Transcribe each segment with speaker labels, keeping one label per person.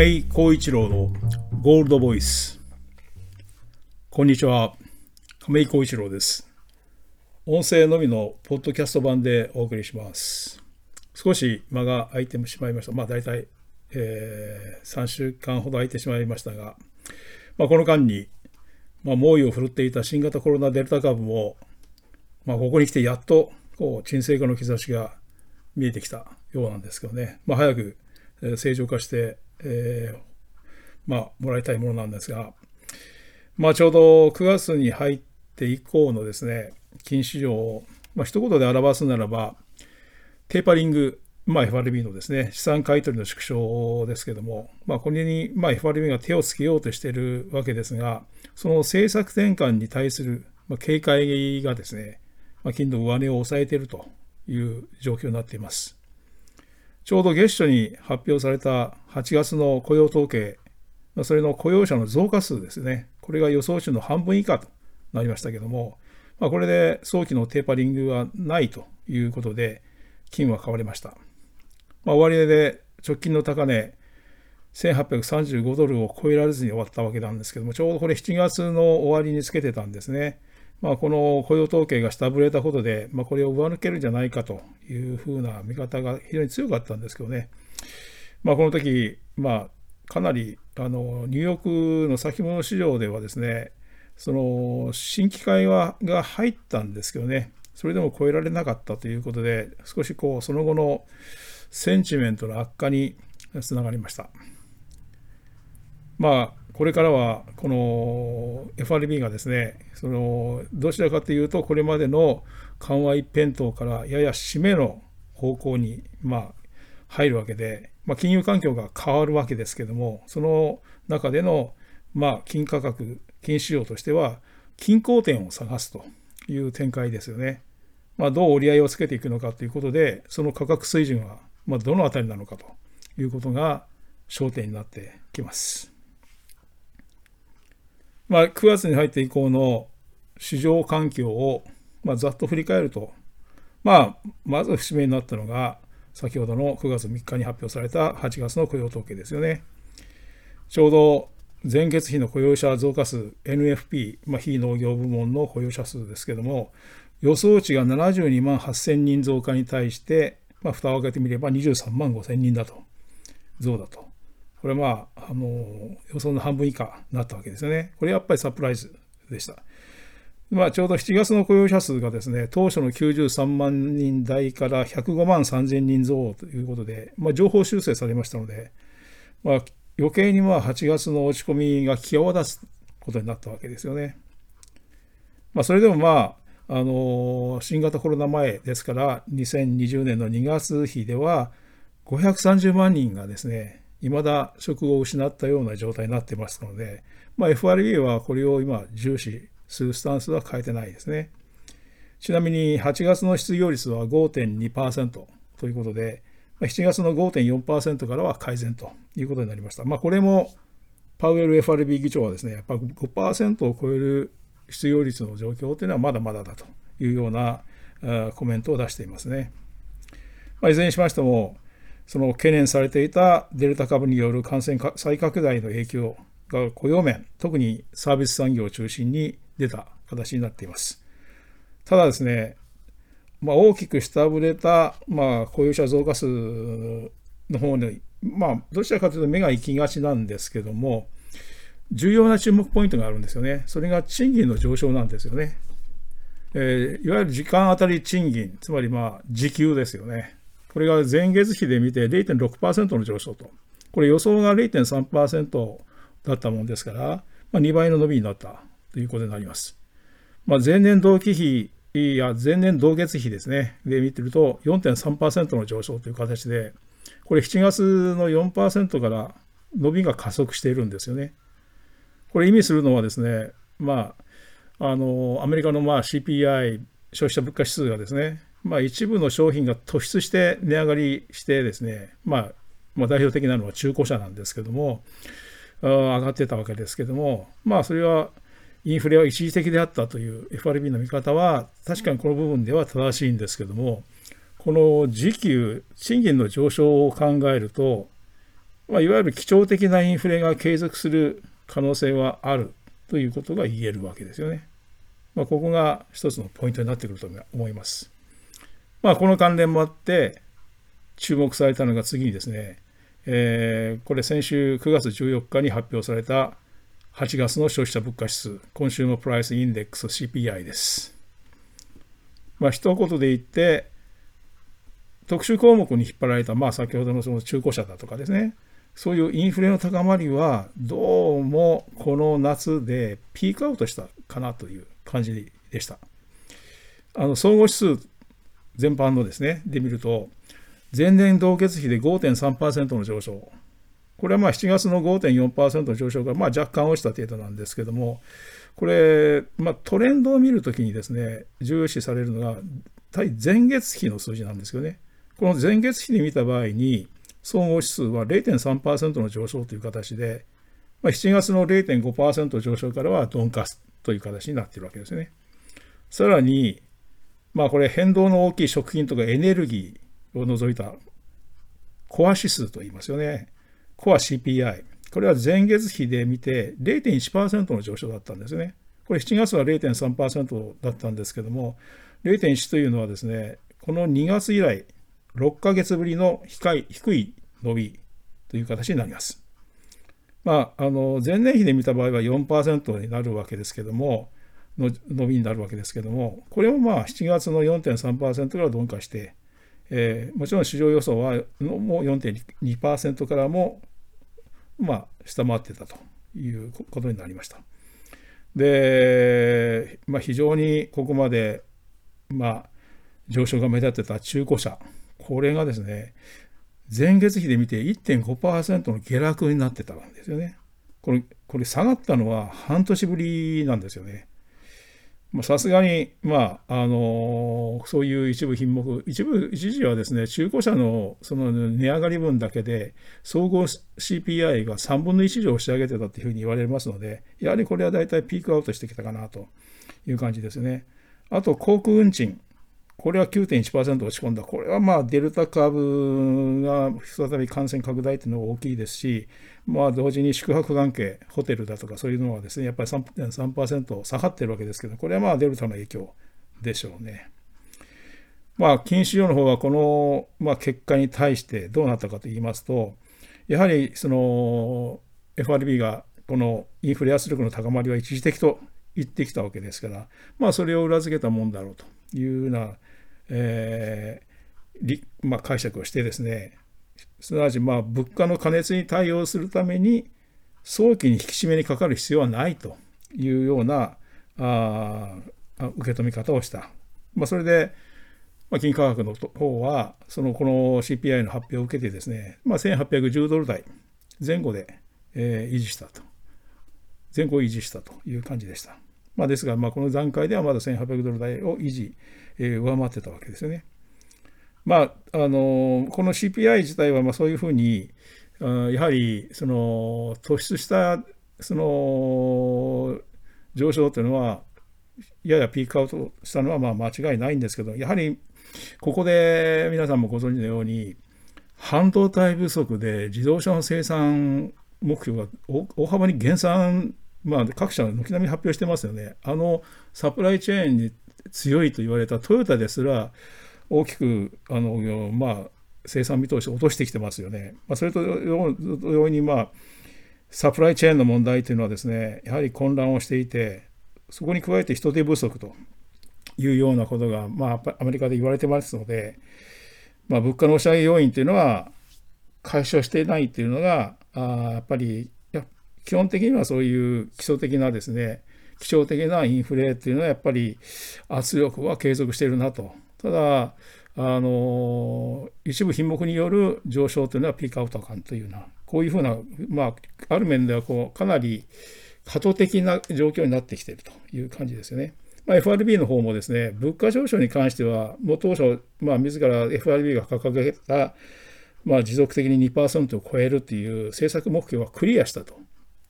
Speaker 1: 亀井光一郎のゴールドボイス。こんにちは。亀井光一郎です。音声のみのポッドキャスト版でお送りします。少し間が空いてしまいました。まあ大体、えー、3週間ほど空いてしまいましたが、まあ、この間に、まあ、猛威を振るっていた新型コロナデルタ株も、まあ、ここに来てやっとこう沈静化の兆しが見えてきたようなんですけどね、まあ、早く正常化して、えー、まあ、もらいたいものなんですが、まあ、ちょうど9月に入って以降のですね、金市場を、まあ、一言で表すならば、テーパリング、まあ、FRB のですね、資産買取の縮小ですけども、まあ、これに、まあ、FRB が手をつけようとしているわけですが、その政策転換に対する、まあ、警戒がですね、まあ、金の上値を抑えているという状況になっています。ちょうど月初に発表された8月の雇用統計、それの雇用者の増加数ですね、これが予想値の半分以下となりましたけども、まあ、これで早期のテーパリングはないということで、金は買われました。まあ、終値で直近の高値、1835ドルを超えられずに終わったわけなんですけども、ちょうどこれ7月の終わりにつけてたんですね。まあ、この雇用統計が下振れたことで、まあ、これを上抜けるんじゃないかというふうな見方が非常に強かったんですけどね、まあ、この時、まあ、かなりあのニューヨークの先物市場ではですね、その新規買いはが入ったんですけどね、それでも超えられなかったということで、少しこうその後のセンチメントの悪化につながりました。まあ、これからはこの FRB がですねそのどちらかというとこれまでの緩和一辺倒からやや締めの方向にま入るわけで、まあ、金融環境が変わるわけですけどもその中でのま金価格金市場としては均衡点を探すという展開ですよね。まあ、どう折り合いをつけていくのかということでその価格水準はまどの辺りなのかということが焦点になってきます。まあ、9月に入って以降の市場環境を、まあ、ざっと振り返ると、まあ、まず節目になったのが、先ほどの9月3日に発表された8月の雇用統計ですよね。ちょうど前月比の雇用者増加数 NFP、まあ、非農業部門の雇用者数ですけども、予想値が72万8000人増加に対して、まあ、蓋を開けてみれば23万5000人だと、増だと。これはまあ、あの予想の半分以下になったわけですよね。これやっぱりサプライズでした。まあ、ちょうど7月の雇用者数がですね、当初の93万人台から105万3000人増ということで、まあ、情報修正されましたので、まあ、余計にまあ8月の落ち込みが際立つことになったわけですよね。まあ、それでもまあ、あの新型コロナ前ですから、2020年の2月比では、530万人がですね、未だ職を失ったような状態になってますので、まあ、FRB はこれを今重視するスタンスは変えてないですね。ちなみに8月の失業率は5.2%ということで、7月の5.4%からは改善ということになりました。まあ、これもパウエル FRB 議長はですね、やっぱ5%を超える失業率の状況というのはまだまだだというようなコメントを出していますね。まあ、いずれにしましても、その懸念されていたデルタ株による感染再拡大の影響が雇用面、特にサービス産業を中心に出た形になっています。ただですね、まあ、大きく下振れた、まあ、雇用者増加数の方に、まあ、どちらかというと目が行きがちなんですけども、重要な注目ポイントがあるんですよね。それが賃金の上昇なんですよね。えー、いわゆる時間当たり賃金、つまりまあ時給ですよね。これが前月比で見て0.6%の上昇と。これ予想が0.3%だったもんですから、まあ、2倍の伸びになったということになります。まあ、前年同期比いや前年同月比ですね、で見てると4.3%の上昇という形で、これ7月の4%から伸びが加速しているんですよね。これ意味するのはですね、まあ、あのアメリカのまあ CPI 消費者物価指数がですね、まあ、一部の商品が突出して値上がりしてですね、まあ、まあ、代表的なのは中古車なんですけども、上がってたわけですけども、まあ、それはインフレは一時的であったという FRB の見方は、確かにこの部分では正しいんですけども、この時給、賃金の上昇を考えると、まあ、いわゆる基調的なインフレが継続する可能性はあるということが言えるわけですよね。まあ、ここが一つのポイントになってくると思います。まあ、この関連もあって、注目されたのが次にですね、えー、これ先週9月14日に発表された8月の消費者物価指数、 Consumer Price Index CPI です。まあ、一言で言って、特殊項目に引っ張られた、まあ、先ほどのその中古車だとかですね、そういうインフレの高まりは、どうもこの夏でピークアウトしたかなという感じでした。あの総合指数全般のですね、で見ると、前年同月比で5.3%の上昇。これはまあ7月の5.4%の上昇がまあ若干落ちた程度なんですけども、これ、まあ、トレンドを見るときにですね、重視されるのが、対前月比の数字なんですよね。この前月比で見た場合に、総合指数は0.3%の上昇という形で、まあ、7月の0.5%上昇からは鈍化という形になっているわけですね。さらに、まあこれ変動の大きい食品とかエネルギーを除いたコア指数と言いますよね。コア CPI。これは前月比で見て0.1%の上昇だったんですね。これ7月は0.3%だったんですけども、0.1というのはですね、この2月以来、6ヶ月ぶりの低い伸びという形になります。まあ、あの前年比で見た場合は4%になるわけですけども、の伸びになるわけですけども、これもまあ7月の4.3%から鈍化して、えー、もちろん市場予想はもう4.2%からも、まあ、下回ってたということになりました。で、まあ、非常にここまで、まあ、上昇が目立ってた中古車、これがですね、前月比で見て1.5%の下落になってたんですよね。これ、これ下がったのは半年ぶりなんですよね。さすがに、まあ、あのそういう一部品目、一部、一時はですね、中古車のその値上がり分だけで、総合 CPI が3分の1以上押し上げてたというふうに言われますので、やはりこれは大体ピークアウトしてきたかなという感じですね。あと、航空運賃。これは9.1%落ち込んだ。これはまあデルタ株が再び感染拡大というのが大きいですし、まあ同時に宿泊関係、ホテルだとかそういうのはですね、やっぱり3.3%下がってるわけですけど、これはまあデルタの影響でしょうね。まあ金市場の方はこの、まあ、結果に対してどうなったかと言いますと、やはりその FRB がこのインフレ圧力の高まりは一時的と言ってきたわけですから、まあそれを裏付けたもんだろうというようなえーまあ、解釈をしてですねすなわちまあ物価の過熱に対応するために早期に引き締めにかかる必要はないというようなあ受け止め方をした。まあ、それで、まあ、金価格の方はそのこの CPI の発表を受けてですね、まあ、1810ドル台前後で、えー、維持したと前後維持したという感じでした。まあ、ですが、まあ、この段階ではまだ1800ドル台を維持え上回ってたわけですよね。まあ、あのこの CPI 自体はまそういうふうにやはりその突出したその上昇というのはややピークアウトしたのはまあ間違いないんですけどやはりここで皆さんもご存知のように半導体不足で自動車の生産目標が大幅に減産、まあ、各社軒並み発表してますよね。あのサプライチェーンに強いと言われたトヨタですら大きくあの、まあ、生産見通しを落としてきてますよね。まあ、それと同様に、まあ、サプライチェーンの問題というのはですねやはり混乱をしていてそこに加えて人手不足というようなことが、まあ、アメリカで言われてますので、まあ、物価の押し上げ要因というのは解消していないというのがあやっぱり基本的にはそういう基礎的なですね基調的なインフレっていうのはやっぱり圧力は継続しているなと。ただ、あの一部品目による上昇というのはピークアウト感というような、こういうふうな、まあ、ある面ではこうかなり過渡的な状況になってきているという感じですよね。まあ、FRB の方もですね、物価上昇に関しては、もう当初、まあ、自ら FRB が掲げた、まあ、持続的に2%を超えるという政策目標はクリアしたと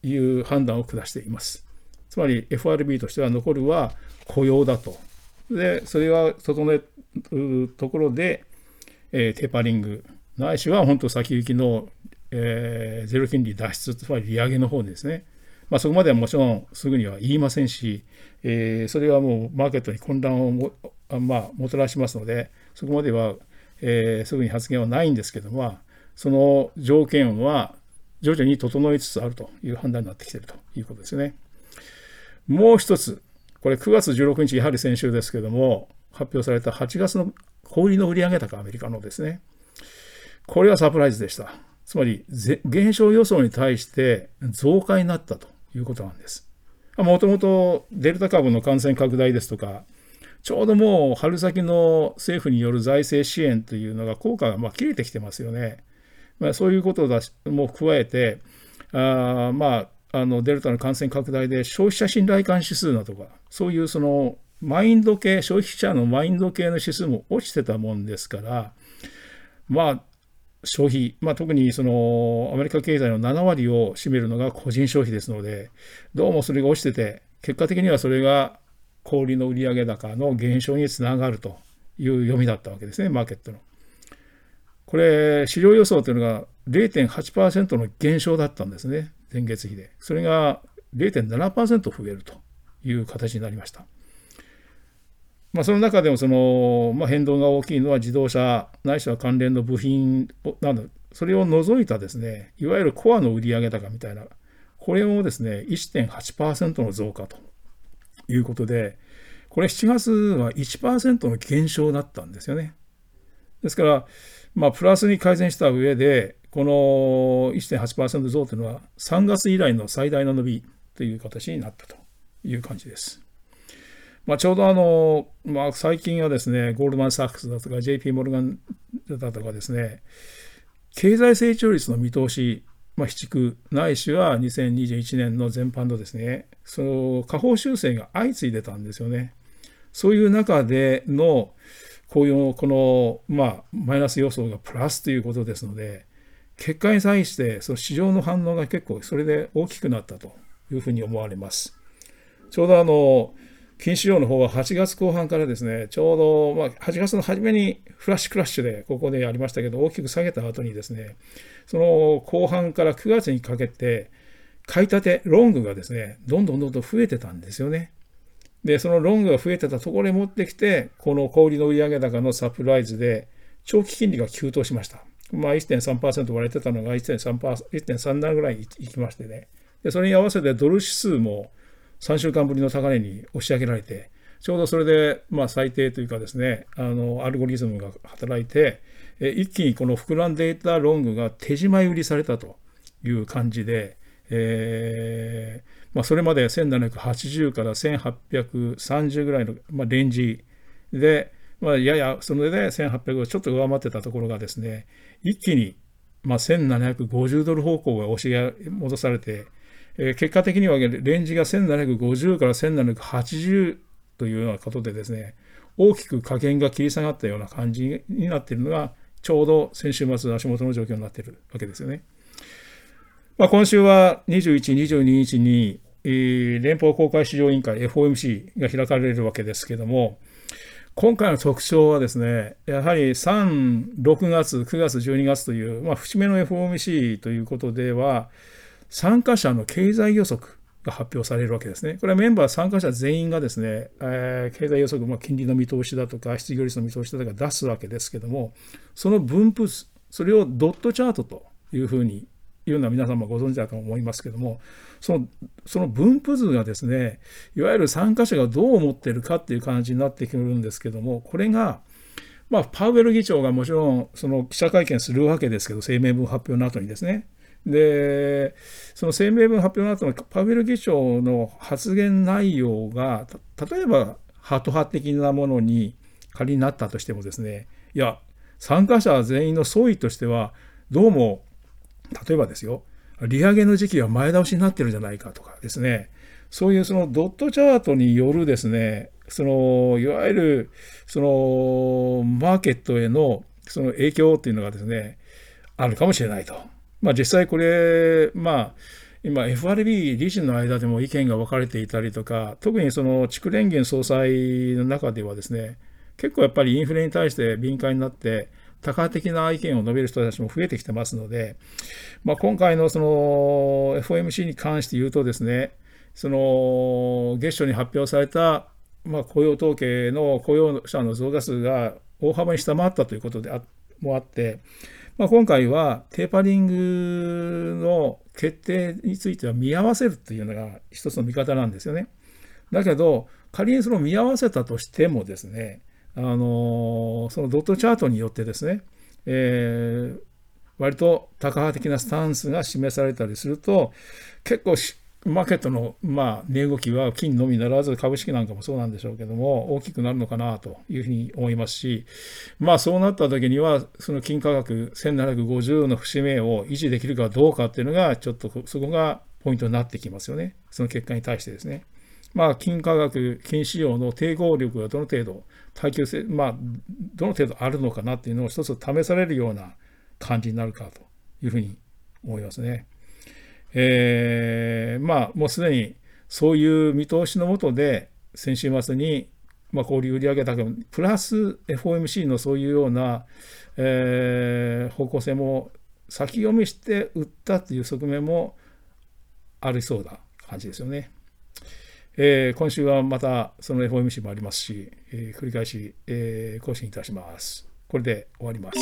Speaker 1: いう判断を下しています。つまり FRB としては残るは雇用だと。で、それは整えるところで、えー、テーパリング、ないしは本当先行きのえー、ゼロ金利脱出、つまり利上げの方ですね。まあ、そこまではもちろんすぐには言いませんし、えー、それはもうマーケットに混乱をも,、まあ、もたらしますので、そこまでは、えー、すぐに発言はないんですけども、その条件は徐々に整いつつあるという判断になってきているということですね。もう一つ、これ9月16日、やはり先週ですけれども、発表された8月の小売りの売上高、アメリカのですね。これはサプライズでした。つまり、減少予想に対して増加になったということなんです。もともとデルタ株の感染拡大ですとか、ちょうどもう春先の政府による財政支援というのが効果がまあ切れてきてますよね。まあ、そういうことも加えて、あまあ、あのデルタの感染拡大で消費者信頼感指数だとか、そういうそのマインド系、消費者のマインド系の指数も落ちてたもんですから、まあ、消費、まあ、特にそのアメリカ経済の7割を占めるのが個人消費ですので、どうもそれが落ちてて、結果的にはそれが小売の売上高の減少につながるという読みだったわけですね、マーケットの。これ、市場予想というのが0.8%の減少だったんですね、前月比で。それが0.7%増えるという形になりました。まあ、その中でもその、まあ、変動が大きいのは自動車ないしは関連の部品など、それを除いたですね、いわゆるコアの売上高みたいな、これもですね、1.8%の増加ということで、これ7月は1%の減少だったんですよね。ですから、まあ、プラスに改善した上で、この1.8%増というのは3月以来の最大の伸びという形になったという感じです。まあ、ちょうどあの、まあ、最近はですね、ゴールドマン・サックスだとか JP モルガンだとかですね、経済成長率の見通し、まあ、非畜ないしは2021年の全般のですね、その下方修正が相次いでたんですよね。そういう中での、こういうこの、まあ、マイナス予想がプラスということですので、結果に対してその市場の反応が結構それで大きくなったというふうに思われます。ちょうどあの、金市場の方は8月後半からですね、ちょうど、ま、8月の初めにフラッシュクラッシュでここでやりましたけど、大きく下げた後にですね、その後半から9月にかけて、買い立て、ロングがですね、どんどんどんどん増えてたんですよね。で、そのロングが増えてたところに持ってきて、この小売の売上高のサプライズで、長期金利が急騰しました。まあ1.3%割れてたのが1.37ぐらいいきましてね。で、それに合わせてドル指数も3週間ぶりの高値に押し上げられて、ちょうどそれで、まあ、最低というかですね、あの、アルゴリズムが働いて、え一気にこの膨らんでいたロングが手締まい売りされたという感じで、えー、まあ、それまで1780から1830ぐらいの、まあ、レンジで、まあ、ややそれで1800をちょっと上回ってたところがですね、一気に、まあ、1750ドル方向が押し戻されて、えー、結果的にはレンジが1750から1780というようなことでですね、大きく加減が切り下がったような感じになっているのが、ちょうど先週末の足元の状況になっているわけですよね。まあ、今週は21、22日に、えー、連邦公開市場委員会 FOMC が開かれるわけですけども、今回の特徴はですね、やはり3、6月、9月、12月という、まあ、節目の FOMC ということでは、参加者の経済予測が発表されるわけですね。これはメンバー参加者全員がですね、えー、経済予測、まあ、金利の見通しだとか、失業率の見通しだとか出すわけですけども、その分布図、それをドットチャートというふうにいうのは皆様ご存知だと思いますけども、そのその分布図がですね、いわゆる参加者がどう思ってるかっていう感じになってくるんですけども、これが、まあ、パウエル議長がもちろんその記者会見するわけですけど、声明文発表の後にですね。で、その声明文発表の後のパウエル議長の発言内容が、例えばハト派的なものに仮になったとしてもですね、いや、参加者全員の総意としては、どうも、例えばですよ、利上げの時期は前倒しになってるんじゃないかとかですね、そういうそのドットチャートによるですね、そのいわゆるそのマーケットへのその影響っていうのがですね、あるかもしれないと。まあ、実際これ、まあ、今 FRB 理事の間でも意見が分かれていたりとか、特にその地区連銀総裁の中ではですね、結構やっぱりインフレに対して敏感になって、多角的な意見を述べる人たちも増えてきてますので、まあ、今回のその FOMC に関して言うとですね、その月初に発表された、まあ、雇用統計の雇用者の増加数が大幅に下回ったということであもあって、まあ、今回はテーパリングの決定については見合わせるというのが一つの見方なんですよね。だけど、仮にその見合わせたとしてもですね、あのそのドットチャートによってですね、えー、割とタカ派的なスタンスが示されたりすると、結構マーケットの、まあ、値動きは金のみならず株式なんかもそうなんでしょうけども、大きくなるのかなというふうに思いますし、まあそうなった時には、その金価格1750の節目を維持できるかどうかっていうのが、ちょっとそこがポイントになってきますよね。その結果に対してですね。まあ、金価格、金市場の抵抗力がどの程度、耐久性、まあ、どの程度あるのかなっていうのを一つ試されるような感じになるかというふうに思いますね。えー、まあ、もうすでにそういう見通しのもとで、先週末に、まあ、小売売上高プラス FOMC のそういうような、えー、方向性も先読みして売ったという側面もありそうな感じですよね。えー、今週はまたその FOMC もありますし、えー、繰り返し、えー、更新いたします。これで終わります。